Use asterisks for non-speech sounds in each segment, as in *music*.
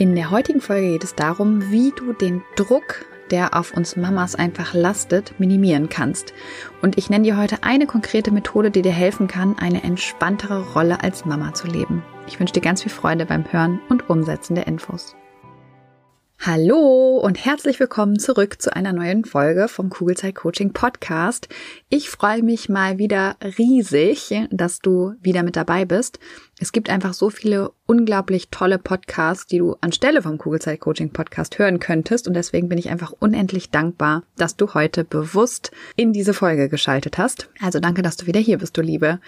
In der heutigen Folge geht es darum, wie du den Druck der auf uns Mamas einfach lastet, minimieren kannst. Und ich nenne dir heute eine konkrete Methode, die dir helfen kann, eine entspanntere Rolle als Mama zu leben. Ich wünsche dir ganz viel Freude beim Hören und Umsetzen der Infos. Hallo und herzlich willkommen zurück zu einer neuen Folge vom Kugelzeit Coaching Podcast. Ich freue mich mal wieder riesig, dass du wieder mit dabei bist. Es gibt einfach so viele unglaublich tolle Podcasts, die du anstelle vom Kugelzeit Coaching Podcast hören könntest und deswegen bin ich einfach unendlich dankbar, dass du heute bewusst in diese Folge geschaltet hast. Also danke, dass du wieder hier bist, du Liebe.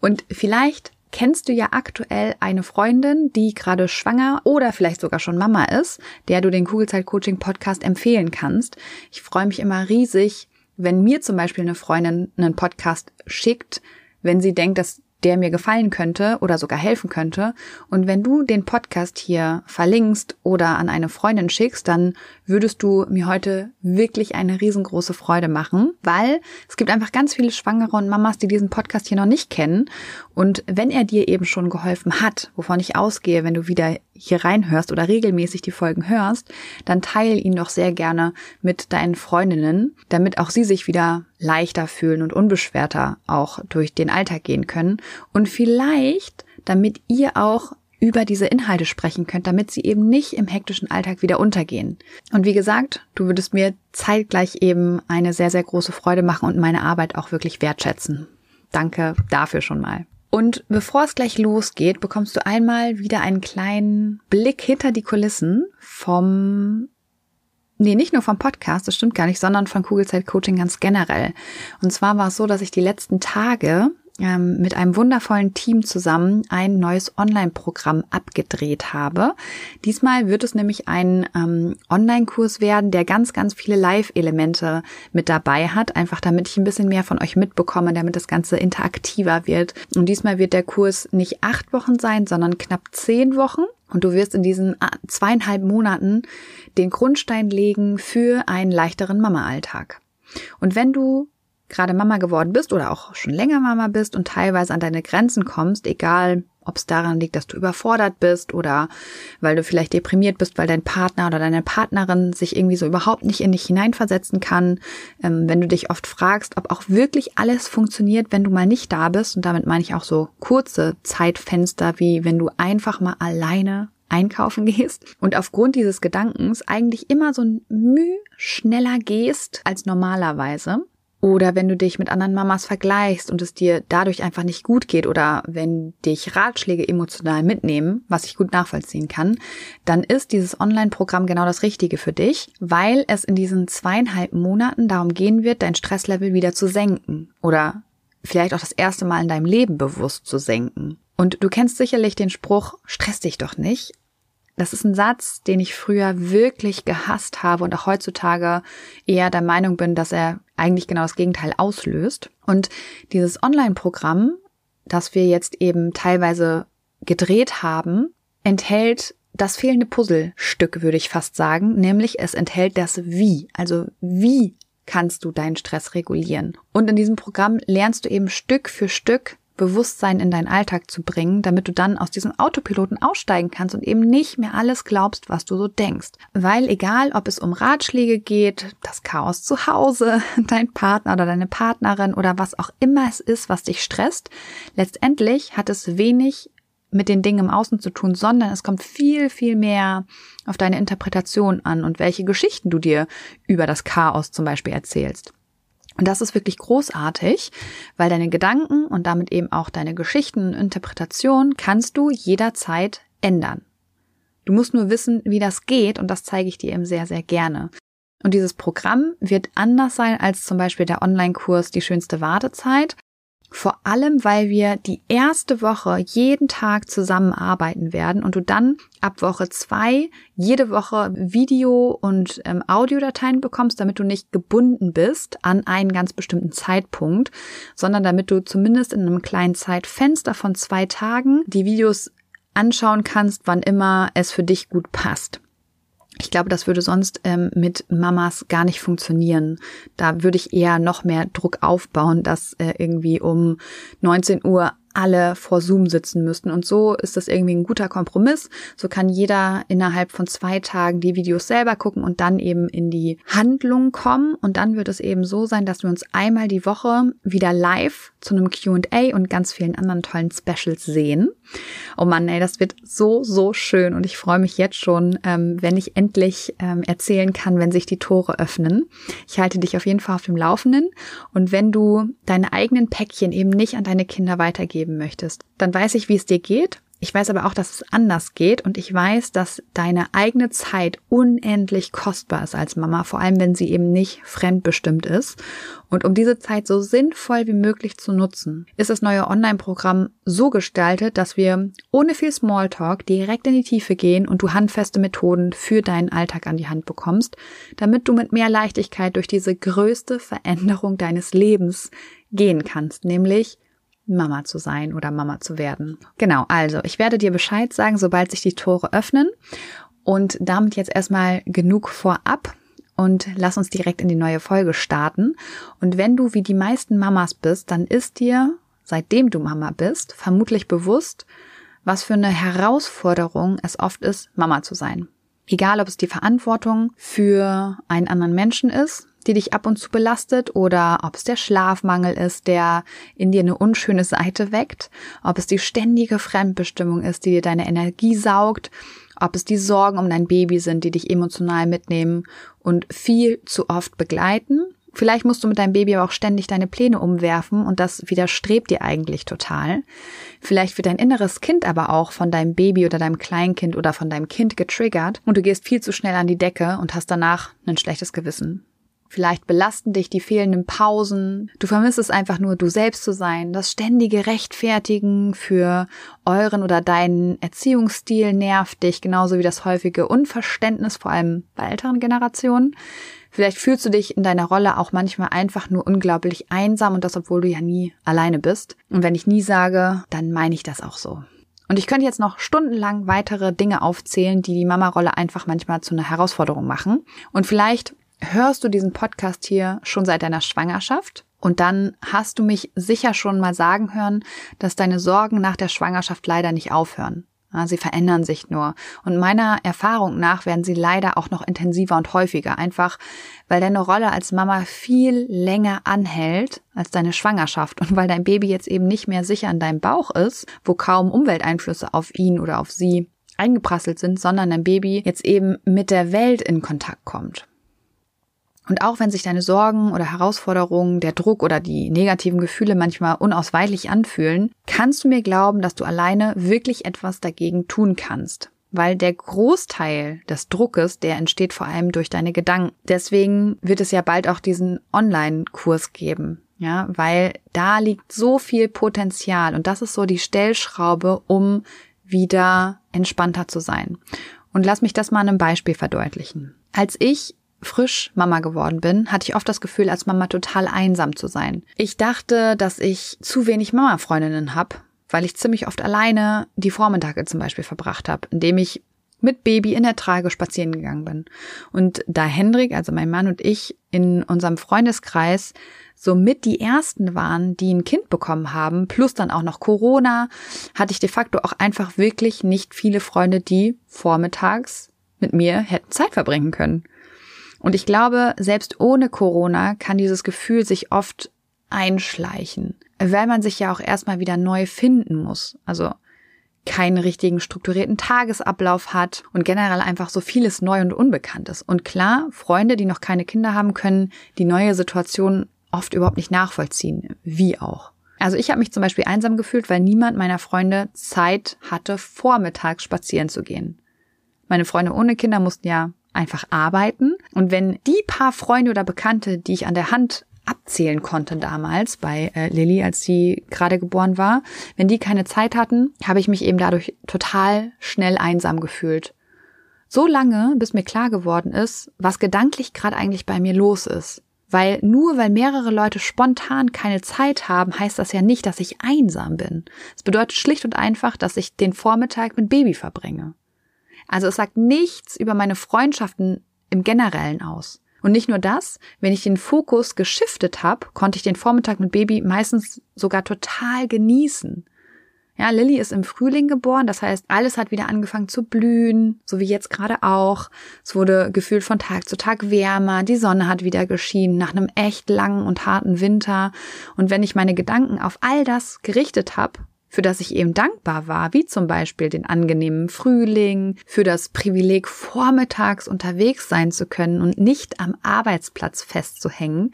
Und vielleicht kennst du ja aktuell eine Freundin, die gerade schwanger oder vielleicht sogar schon Mama ist, der du den Kugelzeit Coaching Podcast empfehlen kannst. Ich freue mich immer riesig, wenn mir zum Beispiel eine Freundin einen Podcast schickt, wenn sie denkt, dass der mir gefallen könnte oder sogar helfen könnte. Und wenn du den Podcast hier verlinkst oder an eine Freundin schickst, dann würdest du mir heute wirklich eine riesengroße Freude machen, weil es gibt einfach ganz viele Schwangere und Mamas, die diesen Podcast hier noch nicht kennen. Und wenn er dir eben schon geholfen hat, wovon ich ausgehe, wenn du wieder hier reinhörst oder regelmäßig die Folgen hörst, dann teile ihn doch sehr gerne mit deinen Freundinnen, damit auch sie sich wieder leichter fühlen und unbeschwerter auch durch den Alltag gehen können und vielleicht, damit ihr auch über diese Inhalte sprechen könnt, damit sie eben nicht im hektischen Alltag wieder untergehen. Und wie gesagt, du würdest mir zeitgleich eben eine sehr, sehr große Freude machen und meine Arbeit auch wirklich wertschätzen. Danke dafür schon mal. Und bevor es gleich losgeht, bekommst du einmal wieder einen kleinen Blick hinter die Kulissen vom Nee, nicht nur vom Podcast, das stimmt gar nicht, sondern von Kugelzeit Coaching ganz generell. Und zwar war es so, dass ich die letzten Tage ähm, mit einem wundervollen Team zusammen ein neues Online-Programm abgedreht habe. Diesmal wird es nämlich ein ähm, Online-Kurs werden, der ganz, ganz viele Live-Elemente mit dabei hat, einfach damit ich ein bisschen mehr von euch mitbekomme, damit das Ganze interaktiver wird. Und diesmal wird der Kurs nicht acht Wochen sein, sondern knapp zehn Wochen. Und du wirst in diesen ah, zweieinhalb Monaten den Grundstein legen für einen leichteren Mama-Alltag. Und wenn du gerade Mama geworden bist oder auch schon länger Mama bist und teilweise an deine Grenzen kommst, egal ob es daran liegt, dass du überfordert bist oder weil du vielleicht deprimiert bist, weil dein Partner oder deine Partnerin sich irgendwie so überhaupt nicht in dich hineinversetzen kann, ähm, wenn du dich oft fragst, ob auch wirklich alles funktioniert, wenn du mal nicht da bist. Und damit meine ich auch so kurze Zeitfenster, wie wenn du einfach mal alleine einkaufen *laughs* gehst und aufgrund dieses Gedankens eigentlich immer so ein Müh schneller gehst als normalerweise oder wenn du dich mit anderen Mamas vergleichst und es dir dadurch einfach nicht gut geht oder wenn dich Ratschläge emotional mitnehmen, was ich gut nachvollziehen kann, dann ist dieses Online-Programm genau das Richtige für dich, weil es in diesen zweieinhalb Monaten darum gehen wird, dein Stresslevel wieder zu senken oder vielleicht auch das erste Mal in deinem Leben bewusst zu senken. Und du kennst sicherlich den Spruch, stress dich doch nicht. Das ist ein Satz, den ich früher wirklich gehasst habe und auch heutzutage eher der Meinung bin, dass er eigentlich genau das Gegenteil auslöst. Und dieses Online-Programm, das wir jetzt eben teilweise gedreht haben, enthält das fehlende Puzzlestück, würde ich fast sagen, nämlich es enthält das Wie. Also wie kannst du deinen Stress regulieren? Und in diesem Programm lernst du eben Stück für Stück Bewusstsein in deinen Alltag zu bringen, damit du dann aus diesem Autopiloten aussteigen kannst und eben nicht mehr alles glaubst, was du so denkst. Weil egal, ob es um Ratschläge geht, das Chaos zu Hause, *laughs* dein Partner oder deine Partnerin oder was auch immer es ist, was dich stresst, letztendlich hat es wenig mit den Dingen im Außen zu tun, sondern es kommt viel, viel mehr auf deine Interpretation an und welche Geschichten du dir über das Chaos zum Beispiel erzählst. Und das ist wirklich großartig, weil deine Gedanken und damit eben auch deine Geschichten und Interpretation kannst du jederzeit ändern. Du musst nur wissen, wie das geht und das zeige ich dir eben sehr, sehr gerne. Und dieses Programm wird anders sein als zum Beispiel der Online-Kurs Die schönste Wartezeit, vor allem, weil wir die erste Woche jeden Tag zusammenarbeiten werden und du dann ab Woche zwei jede Woche Video- und ähm, Audiodateien bekommst, damit du nicht gebunden bist an einen ganz bestimmten Zeitpunkt, sondern damit du zumindest in einem kleinen Zeitfenster von zwei Tagen die Videos anschauen kannst, wann immer es für dich gut passt. Ich glaube, das würde sonst ähm, mit Mamas gar nicht funktionieren. Da würde ich eher noch mehr Druck aufbauen, dass äh, irgendwie um 19 Uhr alle vor Zoom sitzen müssten. Und so ist das irgendwie ein guter Kompromiss. So kann jeder innerhalb von zwei Tagen die Videos selber gucken und dann eben in die Handlung kommen. Und dann wird es eben so sein, dass wir uns einmal die Woche wieder live zu einem QA und ganz vielen anderen tollen Specials sehen. Oh Mann, ey, das wird so, so schön. Und ich freue mich jetzt schon, ähm, wenn ich endlich ähm, erzählen kann, wenn sich die Tore öffnen. Ich halte dich auf jeden Fall auf dem Laufenden. Und wenn du deine eigenen Päckchen eben nicht an deine Kinder weitergeben geben möchtest. Dann weiß ich, wie es dir geht. Ich weiß aber auch, dass es anders geht und ich weiß, dass deine eigene Zeit unendlich kostbar ist als Mama, vor allem wenn sie eben nicht fremdbestimmt ist. Und um diese Zeit so sinnvoll wie möglich zu nutzen, ist das neue Online-Programm so gestaltet, dass wir ohne viel Smalltalk direkt in die Tiefe gehen und du handfeste Methoden für deinen Alltag an die Hand bekommst, damit du mit mehr Leichtigkeit durch diese größte Veränderung deines Lebens gehen kannst, nämlich Mama zu sein oder Mama zu werden. Genau, also ich werde dir Bescheid sagen, sobald sich die Tore öffnen. Und damit jetzt erstmal genug vorab und lass uns direkt in die neue Folge starten. Und wenn du wie die meisten Mamas bist, dann ist dir, seitdem du Mama bist, vermutlich bewusst, was für eine Herausforderung es oft ist, Mama zu sein. Egal, ob es die Verantwortung für einen anderen Menschen ist, die dich ab und zu belastet oder ob es der Schlafmangel ist, der in dir eine unschöne Seite weckt, ob es die ständige Fremdbestimmung ist, die dir deine Energie saugt, ob es die Sorgen um dein Baby sind, die dich emotional mitnehmen und viel zu oft begleiten. Vielleicht musst du mit deinem Baby aber auch ständig deine Pläne umwerfen und das widerstrebt dir eigentlich total. Vielleicht wird dein inneres Kind aber auch von deinem Baby oder deinem Kleinkind oder von deinem Kind getriggert und du gehst viel zu schnell an die Decke und hast danach ein schlechtes Gewissen. Vielleicht belasten dich die fehlenden Pausen. Du vermisst es einfach nur, du selbst zu sein. Das ständige Rechtfertigen für euren oder deinen Erziehungsstil nervt dich, genauso wie das häufige Unverständnis, vor allem bei älteren Generationen. Vielleicht fühlst du dich in deiner Rolle auch manchmal einfach nur unglaublich einsam und das, obwohl du ja nie alleine bist. Und wenn ich nie sage, dann meine ich das auch so. Und ich könnte jetzt noch stundenlang weitere Dinge aufzählen, die die Mama-Rolle einfach manchmal zu einer Herausforderung machen. Und vielleicht hörst du diesen Podcast hier schon seit deiner Schwangerschaft und dann hast du mich sicher schon mal sagen hören, dass deine Sorgen nach der Schwangerschaft leider nicht aufhören. Sie verändern sich nur. Und meiner Erfahrung nach werden sie leider auch noch intensiver und häufiger. Einfach, weil deine Rolle als Mama viel länger anhält als deine Schwangerschaft. Und weil dein Baby jetzt eben nicht mehr sicher in deinem Bauch ist, wo kaum Umwelteinflüsse auf ihn oder auf sie eingeprasselt sind, sondern dein Baby jetzt eben mit der Welt in Kontakt kommt. Und auch wenn sich deine Sorgen oder Herausforderungen, der Druck oder die negativen Gefühle manchmal unausweichlich anfühlen, kannst du mir glauben, dass du alleine wirklich etwas dagegen tun kannst. Weil der Großteil des Druckes, der entsteht vor allem durch deine Gedanken. Deswegen wird es ja bald auch diesen Online-Kurs geben. Ja, weil da liegt so viel Potenzial und das ist so die Stellschraube, um wieder entspannter zu sein. Und lass mich das mal an einem Beispiel verdeutlichen. Als ich frisch Mama geworden bin, hatte ich oft das Gefühl, als Mama total einsam zu sein. Ich dachte, dass ich zu wenig Mama-Freundinnen habe, weil ich ziemlich oft alleine die Vormittage zum Beispiel verbracht habe, indem ich mit Baby in der Trage spazieren gegangen bin. Und da Hendrik, also mein Mann und ich in unserem Freundeskreis somit die ersten waren, die ein Kind bekommen haben, plus dann auch noch Corona, hatte ich de facto auch einfach wirklich nicht viele Freunde, die vormittags mit mir hätten Zeit verbringen können. Und ich glaube, selbst ohne Corona kann dieses Gefühl sich oft einschleichen, weil man sich ja auch erstmal wieder neu finden muss. Also keinen richtigen strukturierten Tagesablauf hat und generell einfach so vieles neu und unbekannt ist. Und klar, Freunde, die noch keine Kinder haben, können die neue Situation oft überhaupt nicht nachvollziehen. Wie auch. Also ich habe mich zum Beispiel einsam gefühlt, weil niemand meiner Freunde Zeit hatte, vormittags spazieren zu gehen. Meine Freunde ohne Kinder mussten ja einfach arbeiten. Und wenn die paar Freunde oder Bekannte, die ich an der Hand abzählen konnte damals bei äh, Lilly, als sie gerade geboren war, wenn die keine Zeit hatten, habe ich mich eben dadurch total schnell einsam gefühlt. So lange, bis mir klar geworden ist, was gedanklich gerade eigentlich bei mir los ist. Weil nur weil mehrere Leute spontan keine Zeit haben, heißt das ja nicht, dass ich einsam bin. Es bedeutet schlicht und einfach, dass ich den Vormittag mit Baby verbringe. Also es sagt nichts über meine Freundschaften im Generellen aus. Und nicht nur das, wenn ich den Fokus geschiftet habe, konnte ich den Vormittag mit Baby meistens sogar total genießen. Ja, Lilly ist im Frühling geboren, das heißt, alles hat wieder angefangen zu blühen, so wie jetzt gerade auch. Es wurde gefühlt von Tag zu Tag wärmer, die Sonne hat wieder geschienen nach einem echt langen und harten Winter. Und wenn ich meine Gedanken auf all das gerichtet habe, für das ich eben dankbar war, wie zum Beispiel den angenehmen Frühling, für das Privileg, vormittags unterwegs sein zu können und nicht am Arbeitsplatz festzuhängen,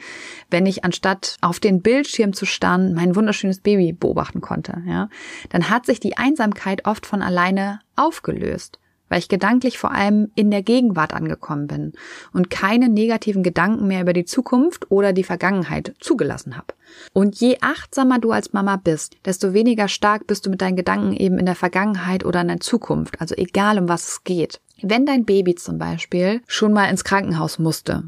wenn ich anstatt auf den Bildschirm zu starren mein wunderschönes Baby beobachten konnte, ja, dann hat sich die Einsamkeit oft von alleine aufgelöst weil ich gedanklich vor allem in der Gegenwart angekommen bin und keine negativen Gedanken mehr über die Zukunft oder die Vergangenheit zugelassen habe. Und je achtsamer du als Mama bist, desto weniger stark bist du mit deinen Gedanken eben in der Vergangenheit oder in der Zukunft, also egal um was es geht. Wenn dein Baby zum Beispiel schon mal ins Krankenhaus musste,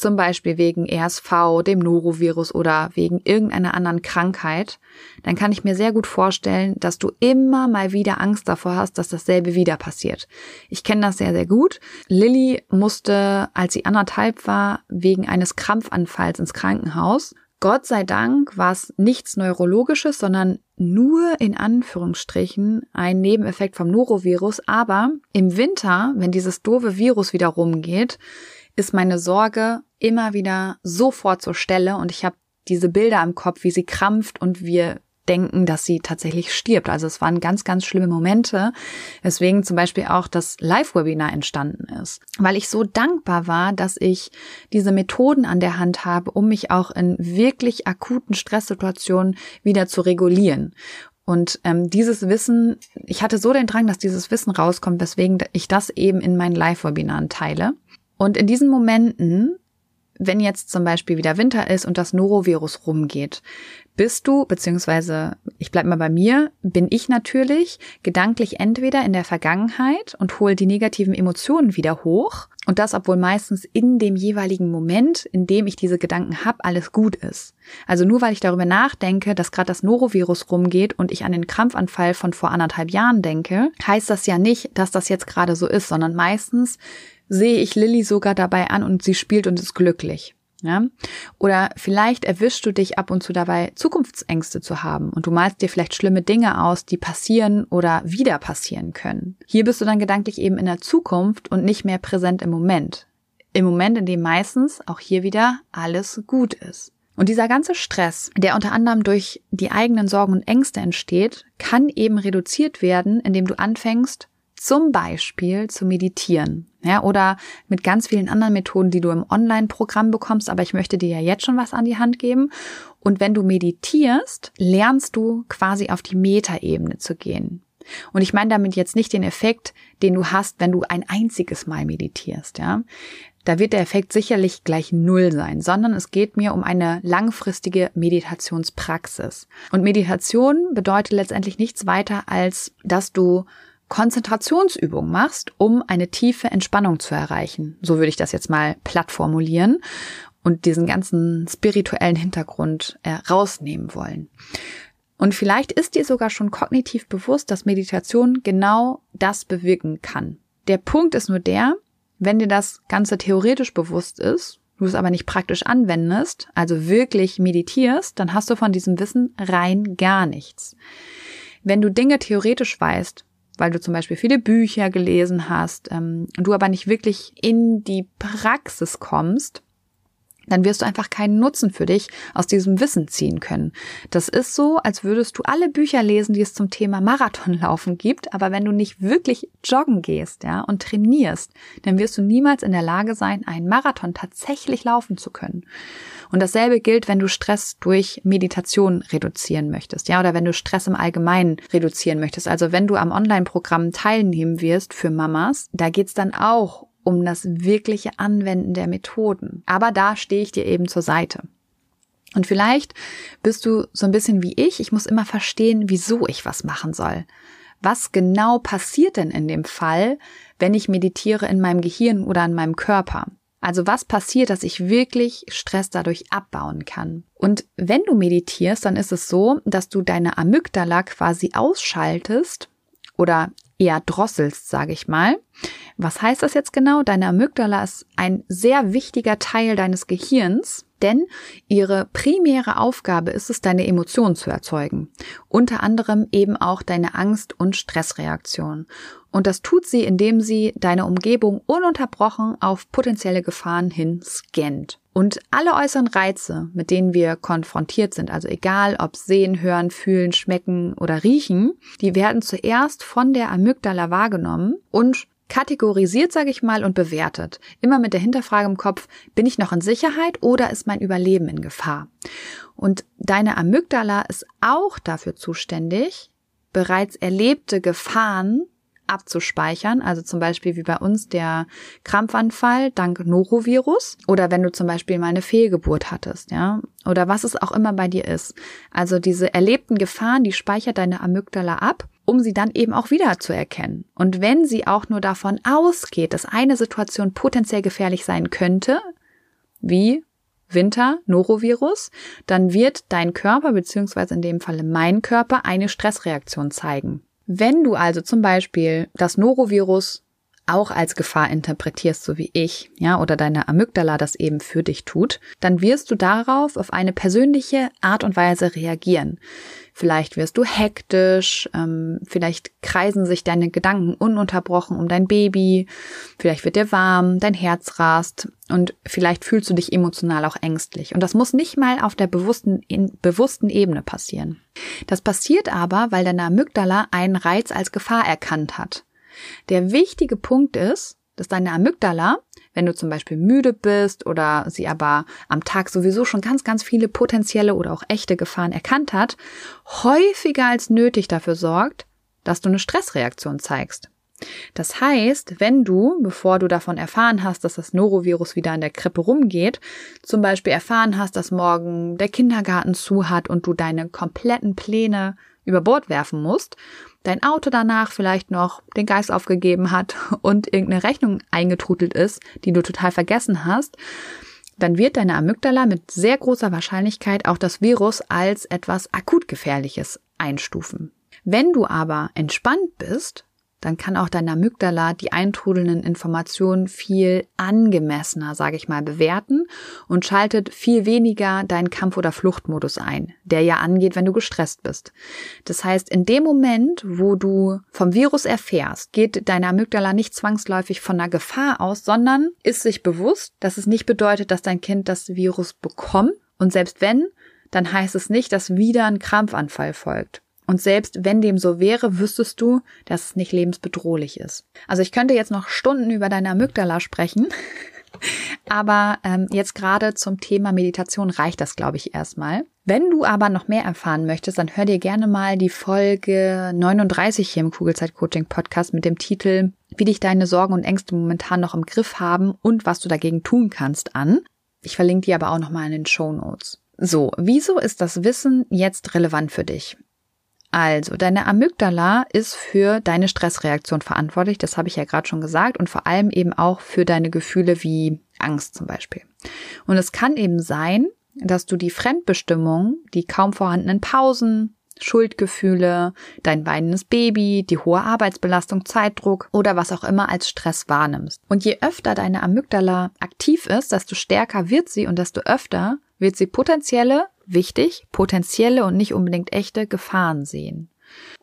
zum Beispiel wegen RSV, dem Norovirus oder wegen irgendeiner anderen Krankheit, dann kann ich mir sehr gut vorstellen, dass du immer mal wieder Angst davor hast, dass dasselbe wieder passiert. Ich kenne das sehr, sehr gut. Lilly musste, als sie anderthalb war, wegen eines Krampfanfalls ins Krankenhaus. Gott sei Dank war es nichts Neurologisches, sondern nur in Anführungsstrichen ein Nebeneffekt vom Norovirus. Aber im Winter, wenn dieses doofe Virus wieder rumgeht, ist meine Sorge immer wieder sofort zur Stelle und ich habe diese Bilder im Kopf, wie sie krampft und wir denken, dass sie tatsächlich stirbt. Also es waren ganz, ganz schlimme Momente, weswegen zum Beispiel auch das Live-Webinar entstanden ist. Weil ich so dankbar war, dass ich diese Methoden an der Hand habe, um mich auch in wirklich akuten Stresssituationen wieder zu regulieren. Und ähm, dieses Wissen, ich hatte so den Drang, dass dieses Wissen rauskommt, weswegen ich das eben in meinen Live-Webinaren teile. Und in diesen Momenten wenn jetzt zum Beispiel wieder Winter ist und das Norovirus rumgeht, bist du, beziehungsweise ich bleib mal bei mir, bin ich natürlich gedanklich entweder in der Vergangenheit und hole die negativen Emotionen wieder hoch und das, obwohl meistens in dem jeweiligen Moment, in dem ich diese Gedanken habe, alles gut ist. Also nur weil ich darüber nachdenke, dass gerade das Norovirus rumgeht und ich an den Krampfanfall von vor anderthalb Jahren denke, heißt das ja nicht, dass das jetzt gerade so ist, sondern meistens sehe ich Lilly sogar dabei an und sie spielt und ist glücklich. Ja? Oder vielleicht erwischst du dich ab und zu dabei, Zukunftsängste zu haben und du malst dir vielleicht schlimme Dinge aus, die passieren oder wieder passieren können. Hier bist du dann gedanklich eben in der Zukunft und nicht mehr präsent im Moment. Im Moment, in dem meistens auch hier wieder alles gut ist. Und dieser ganze Stress, der unter anderem durch die eigenen Sorgen und Ängste entsteht, kann eben reduziert werden, indem du anfängst, zum Beispiel zu meditieren. Ja, oder mit ganz vielen anderen Methoden, die du im Online-Programm bekommst, aber ich möchte dir ja jetzt schon was an die Hand geben. Und wenn du meditierst, lernst du quasi auf die Metaebene zu gehen. Und ich meine damit jetzt nicht den Effekt, den du hast, wenn du ein einziges Mal meditierst, ja. Da wird der Effekt sicherlich gleich Null sein, sondern es geht mir um eine langfristige Meditationspraxis. Und Meditation bedeutet letztendlich nichts weiter, als dass du Konzentrationsübung machst, um eine tiefe Entspannung zu erreichen. So würde ich das jetzt mal platt formulieren und diesen ganzen spirituellen Hintergrund äh, rausnehmen wollen. Und vielleicht ist dir sogar schon kognitiv bewusst, dass Meditation genau das bewirken kann. Der Punkt ist nur der, wenn dir das Ganze theoretisch bewusst ist, du es aber nicht praktisch anwendest, also wirklich meditierst, dann hast du von diesem Wissen rein gar nichts. Wenn du Dinge theoretisch weißt, weil du zum Beispiel viele Bücher gelesen hast, ähm, du aber nicht wirklich in die Praxis kommst, dann wirst du einfach keinen Nutzen für dich aus diesem Wissen ziehen können. Das ist so, als würdest du alle Bücher lesen, die es zum Thema Marathonlaufen gibt, aber wenn du nicht wirklich joggen gehst, ja, und trainierst, dann wirst du niemals in der Lage sein, einen Marathon tatsächlich laufen zu können. Und dasselbe gilt, wenn du Stress durch Meditation reduzieren möchtest, ja, oder wenn du Stress im Allgemeinen reduzieren möchtest. Also wenn du am Online-Programm teilnehmen wirst für Mamas, da geht's dann auch um das wirkliche Anwenden der Methoden. Aber da stehe ich dir eben zur Seite. Und vielleicht bist du so ein bisschen wie ich. Ich muss immer verstehen, wieso ich was machen soll. Was genau passiert denn in dem Fall, wenn ich meditiere in meinem Gehirn oder in meinem Körper? Also was passiert, dass ich wirklich Stress dadurch abbauen kann? Und wenn du meditierst, dann ist es so, dass du deine Amygdala quasi ausschaltest oder eher drosselst, sage ich mal. Was heißt das jetzt genau? Deine Amygdala ist ein sehr wichtiger Teil deines Gehirns, denn ihre primäre Aufgabe ist es, deine Emotionen zu erzeugen. Unter anderem eben auch deine Angst- und Stressreaktion. Und das tut sie, indem sie deine Umgebung ununterbrochen auf potenzielle Gefahren hin scannt. Und alle äußeren Reize, mit denen wir konfrontiert sind, also egal ob sehen, hören, fühlen, schmecken oder riechen, die werden zuerst von der Amygdala wahrgenommen und kategorisiert, sage ich mal, und bewertet. Immer mit der Hinterfrage im Kopf, bin ich noch in Sicherheit oder ist mein Überleben in Gefahr? Und deine Amygdala ist auch dafür zuständig, bereits erlebte Gefahren abzuspeichern, also zum Beispiel wie bei uns der Krampfanfall dank Norovirus oder wenn du zum Beispiel mal eine Fehlgeburt hattest, ja, oder was es auch immer bei dir ist. Also diese erlebten Gefahren, die speichert deine Amygdala ab, um sie dann eben auch wieder zu erkennen. Und wenn sie auch nur davon ausgeht, dass eine Situation potenziell gefährlich sein könnte, wie Winter, Norovirus, dann wird dein Körper, beziehungsweise in dem Falle mein Körper, eine Stressreaktion zeigen. Wenn du also zum Beispiel das Norovirus auch als Gefahr interpretierst, so wie ich, ja, oder deine Amygdala das eben für dich tut, dann wirst du darauf auf eine persönliche Art und Weise reagieren. Vielleicht wirst du hektisch, ähm, vielleicht kreisen sich deine Gedanken ununterbrochen um dein Baby, vielleicht wird dir warm, dein Herz rast und vielleicht fühlst du dich emotional auch ängstlich. Und das muss nicht mal auf der bewussten, in, bewussten Ebene passieren. Das passiert aber, weil deine Amygdala einen Reiz als Gefahr erkannt hat. Der wichtige Punkt ist, dass deine Amygdala wenn du zum Beispiel müde bist oder sie aber am Tag sowieso schon ganz, ganz viele potenzielle oder auch echte Gefahren erkannt hat, häufiger als nötig dafür sorgt, dass du eine Stressreaktion zeigst. Das heißt, wenn du, bevor du davon erfahren hast, dass das Norovirus wieder in der Krippe rumgeht, zum Beispiel erfahren hast, dass morgen der Kindergarten zu hat und du deine kompletten Pläne über Bord werfen musst, dein Auto danach vielleicht noch den Geist aufgegeben hat *laughs* und irgendeine Rechnung eingetrudelt ist, die du total vergessen hast, dann wird deine Amygdala mit sehr großer Wahrscheinlichkeit auch das Virus als etwas akut gefährliches einstufen. Wenn du aber entspannt bist dann kann auch dein Amygdala die eintrudelnden Informationen viel angemessener, sage ich mal, bewerten und schaltet viel weniger deinen Kampf- oder Fluchtmodus ein, der ja angeht, wenn du gestresst bist. Das heißt, in dem Moment, wo du vom Virus erfährst, geht deine Amygdala nicht zwangsläufig von einer Gefahr aus, sondern ist sich bewusst, dass es nicht bedeutet, dass dein Kind das Virus bekommt und selbst wenn, dann heißt es nicht, dass wieder ein Krampfanfall folgt. Und selbst wenn dem so wäre, wüsstest du, dass es nicht lebensbedrohlich ist. Also ich könnte jetzt noch Stunden über deine Amygdala sprechen. *laughs* Aber ähm, jetzt gerade zum Thema Meditation reicht das, glaube ich, erstmal. Wenn du aber noch mehr erfahren möchtest, dann hör dir gerne mal die Folge 39 hier im Kugelzeit Coaching Podcast mit dem Titel Wie dich deine Sorgen und Ängste momentan noch im Griff haben und was du dagegen tun kannst an. Ich verlinke die aber auch nochmal in den Show Notes. So, wieso ist das Wissen jetzt relevant für dich? Also, deine Amygdala ist für deine Stressreaktion verantwortlich, das habe ich ja gerade schon gesagt, und vor allem eben auch für deine Gefühle wie Angst zum Beispiel. Und es kann eben sein, dass du die Fremdbestimmung, die kaum vorhandenen Pausen, Schuldgefühle, dein weinendes Baby, die hohe Arbeitsbelastung, Zeitdruck oder was auch immer als Stress wahrnimmst. Und je öfter deine Amygdala aktiv ist, desto stärker wird sie und desto öfter wird sie potenzielle wichtig, potenzielle und nicht unbedingt echte Gefahren sehen.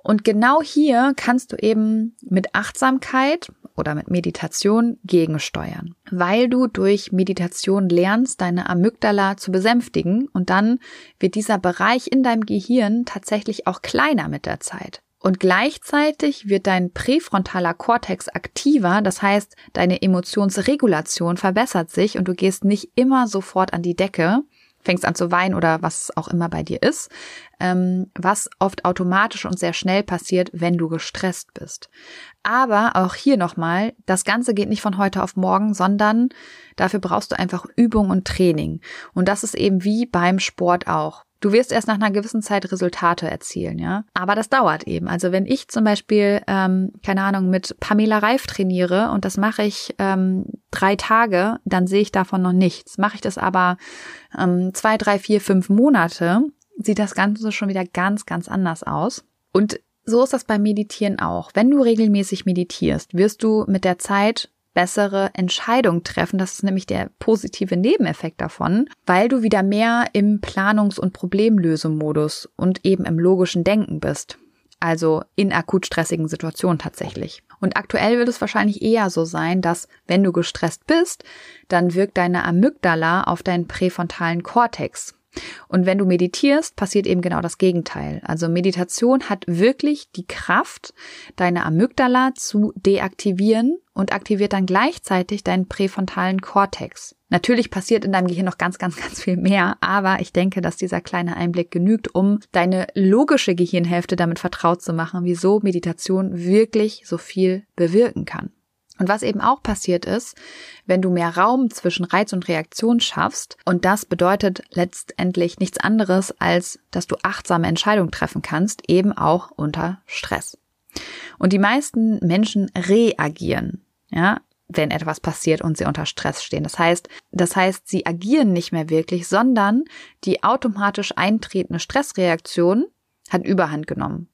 Und genau hier kannst du eben mit Achtsamkeit oder mit Meditation gegensteuern, weil du durch Meditation lernst, deine Amygdala zu besänftigen und dann wird dieser Bereich in deinem Gehirn tatsächlich auch kleiner mit der Zeit. Und gleichzeitig wird dein präfrontaler Kortex aktiver, das heißt, deine Emotionsregulation verbessert sich und du gehst nicht immer sofort an die Decke, fängst an zu weinen oder was auch immer bei dir ist, ähm, was oft automatisch und sehr schnell passiert, wenn du gestresst bist. Aber auch hier nochmal, das Ganze geht nicht von heute auf morgen, sondern dafür brauchst du einfach Übung und Training. Und das ist eben wie beim Sport auch. Du wirst erst nach einer gewissen Zeit Resultate erzielen, ja. Aber das dauert eben. Also wenn ich zum Beispiel, ähm, keine Ahnung, mit Pamela Reif trainiere und das mache ich ähm, drei Tage, dann sehe ich davon noch nichts. Mache ich das aber ähm, zwei, drei, vier, fünf Monate, sieht das Ganze schon wieder ganz, ganz anders aus. Und so ist das beim Meditieren auch. Wenn du regelmäßig meditierst, wirst du mit der Zeit bessere Entscheidungen treffen. Das ist nämlich der positive Nebeneffekt davon, weil du wieder mehr im Planungs- und Problemlösemodus und eben im logischen Denken bist. Also in akut stressigen Situationen tatsächlich. Und aktuell wird es wahrscheinlich eher so sein, dass wenn du gestresst bist, dann wirkt deine Amygdala auf deinen präfrontalen Kortex. Und wenn du meditierst, passiert eben genau das Gegenteil. Also Meditation hat wirklich die Kraft, deine Amygdala zu deaktivieren und aktiviert dann gleichzeitig deinen präfrontalen Kortex. Natürlich passiert in deinem Gehirn noch ganz, ganz, ganz viel mehr, aber ich denke, dass dieser kleine Einblick genügt, um deine logische Gehirnhälfte damit vertraut zu machen, wieso Meditation wirklich so viel bewirken kann. Und was eben auch passiert ist, wenn du mehr Raum zwischen Reiz und Reaktion schaffst, und das bedeutet letztendlich nichts anderes, als dass du achtsame Entscheidungen treffen kannst, eben auch unter Stress. Und die meisten Menschen reagieren, ja, wenn etwas passiert und sie unter Stress stehen. Das heißt, das heißt, sie agieren nicht mehr wirklich, sondern die automatisch eintretende Stressreaktion hat Überhand genommen.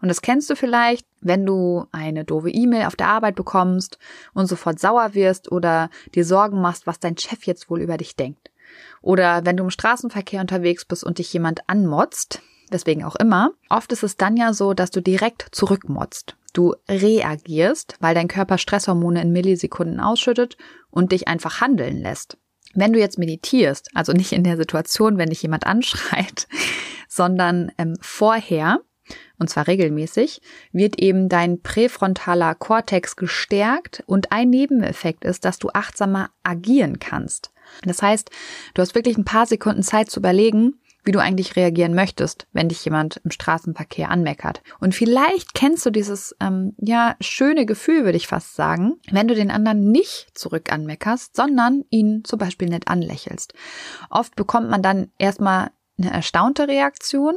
Und das kennst du vielleicht, wenn du eine doofe E-Mail auf der Arbeit bekommst und sofort sauer wirst oder dir Sorgen machst, was dein Chef jetzt wohl über dich denkt. Oder wenn du im Straßenverkehr unterwegs bist und dich jemand anmotzt, weswegen auch immer, oft ist es dann ja so, dass du direkt zurückmotzt. Du reagierst, weil dein Körper Stresshormone in Millisekunden ausschüttet und dich einfach handeln lässt. Wenn du jetzt meditierst, also nicht in der Situation, wenn dich jemand anschreit, *laughs* sondern ähm, vorher, und zwar regelmäßig, wird eben dein präfrontaler Kortex gestärkt und ein Nebeneffekt ist, dass du achtsamer agieren kannst. Das heißt, du hast wirklich ein paar Sekunden Zeit zu überlegen, wie du eigentlich reagieren möchtest, wenn dich jemand im Straßenverkehr anmeckert. Und vielleicht kennst du dieses, ähm, ja, schöne Gefühl, würde ich fast sagen, wenn du den anderen nicht zurück anmeckerst, sondern ihn zum Beispiel nett anlächelst. Oft bekommt man dann erstmal eine erstaunte Reaktion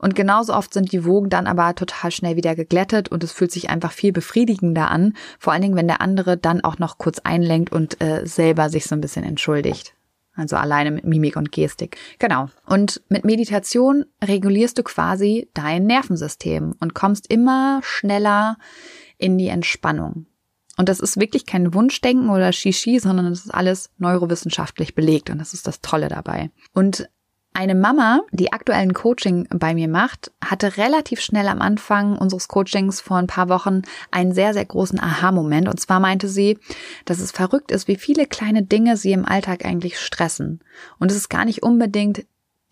und genauso oft sind die Wogen dann aber total schnell wieder geglättet und es fühlt sich einfach viel befriedigender an. Vor allen Dingen, wenn der andere dann auch noch kurz einlenkt und äh, selber sich so ein bisschen entschuldigt. Also alleine mit Mimik und Gestik. Genau. Und mit Meditation regulierst du quasi dein Nervensystem und kommst immer schneller in die Entspannung. Und das ist wirklich kein Wunschdenken oder Shishi, sondern das ist alles neurowissenschaftlich belegt und das ist das Tolle dabei. Und eine Mama, die aktuellen Coaching bei mir macht, hatte relativ schnell am Anfang unseres Coachings vor ein paar Wochen einen sehr, sehr großen Aha-Moment. Und zwar meinte sie, dass es verrückt ist, wie viele kleine Dinge sie im Alltag eigentlich stressen. Und es ist gar nicht unbedingt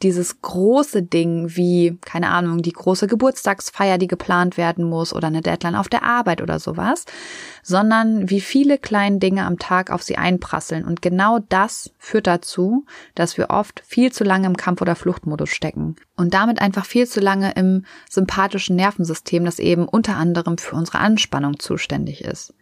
dieses große Ding wie, keine Ahnung, die große Geburtstagsfeier, die geplant werden muss oder eine Deadline auf der Arbeit oder sowas, sondern wie viele kleine Dinge am Tag auf sie einprasseln. Und genau das führt dazu, dass wir oft viel zu lange im Kampf- oder Fluchtmodus stecken und damit einfach viel zu lange im sympathischen Nervensystem, das eben unter anderem für unsere Anspannung zuständig ist.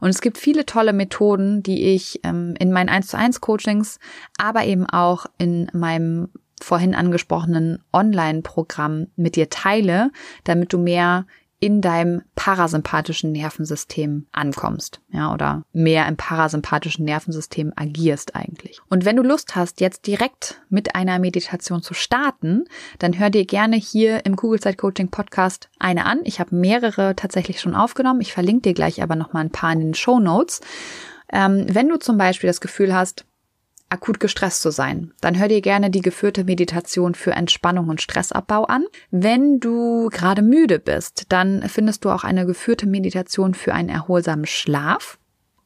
Und es gibt viele tolle Methoden, die ich ähm, in meinen 1 zu 1 Coachings, aber eben auch in meinem vorhin angesprochenen Online-Programm mit dir teile, damit du mehr in deinem parasympathischen Nervensystem ankommst, ja, oder mehr im parasympathischen Nervensystem agierst eigentlich. Und wenn du Lust hast, jetzt direkt mit einer Meditation zu starten, dann hör dir gerne hier im Kugelzeit Coaching Podcast eine an. Ich habe mehrere tatsächlich schon aufgenommen. Ich verlinke dir gleich aber noch mal ein paar in den Show Notes. Ähm, wenn du zum Beispiel das Gefühl hast, akut gestresst zu sein, dann hör dir gerne die geführte Meditation für Entspannung und Stressabbau an. Wenn du gerade müde bist, dann findest du auch eine geführte Meditation für einen erholsamen Schlaf.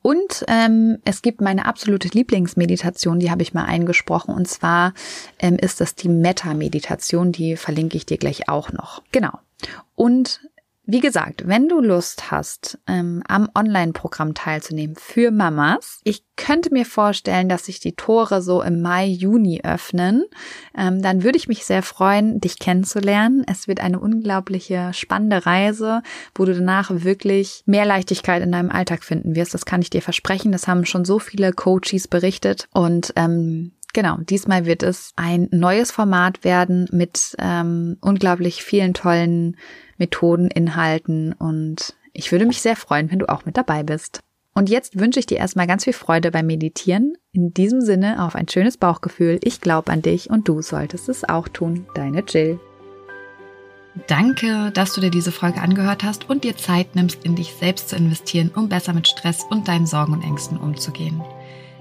Und ähm, es gibt meine absolute Lieblingsmeditation, die habe ich mal eingesprochen. Und zwar ähm, ist das die Metta-Meditation, die verlinke ich dir gleich auch noch. Genau. Und wie gesagt, wenn du Lust hast, ähm, am Online-Programm teilzunehmen für Mamas, ich könnte mir vorstellen, dass sich die Tore so im Mai, Juni öffnen. Ähm, dann würde ich mich sehr freuen, dich kennenzulernen. Es wird eine unglaubliche, spannende Reise, wo du danach wirklich mehr Leichtigkeit in deinem Alltag finden wirst. Das kann ich dir versprechen. Das haben schon so viele Coaches berichtet. Und ähm, Genau, diesmal wird es ein neues Format werden mit ähm, unglaublich vielen tollen Methoden, Inhalten und ich würde mich sehr freuen, wenn du auch mit dabei bist. Und jetzt wünsche ich dir erstmal ganz viel Freude beim Meditieren. In diesem Sinne auf ein schönes Bauchgefühl. Ich glaube an dich und du solltest es auch tun. Deine Jill. Danke, dass du dir diese Folge angehört hast und dir Zeit nimmst, in dich selbst zu investieren, um besser mit Stress und deinen Sorgen und Ängsten umzugehen.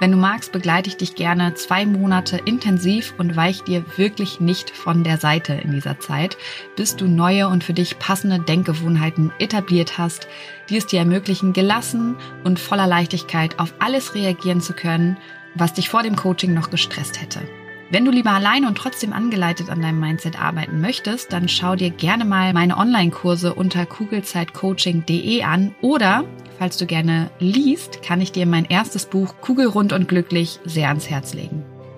Wenn du magst, begleite ich dich gerne zwei Monate intensiv und weich dir wirklich nicht von der Seite in dieser Zeit, bis du neue und für dich passende Denkgewohnheiten etabliert hast, die es dir ermöglichen, gelassen und voller Leichtigkeit auf alles reagieren zu können, was dich vor dem Coaching noch gestresst hätte. Wenn du lieber alleine und trotzdem angeleitet an deinem Mindset arbeiten möchtest, dann schau dir gerne mal meine Online-Kurse unter kugelzeitcoaching.de an oder falls du gerne liest, kann ich dir mein erstes Buch Kugelrund und glücklich sehr ans Herz legen.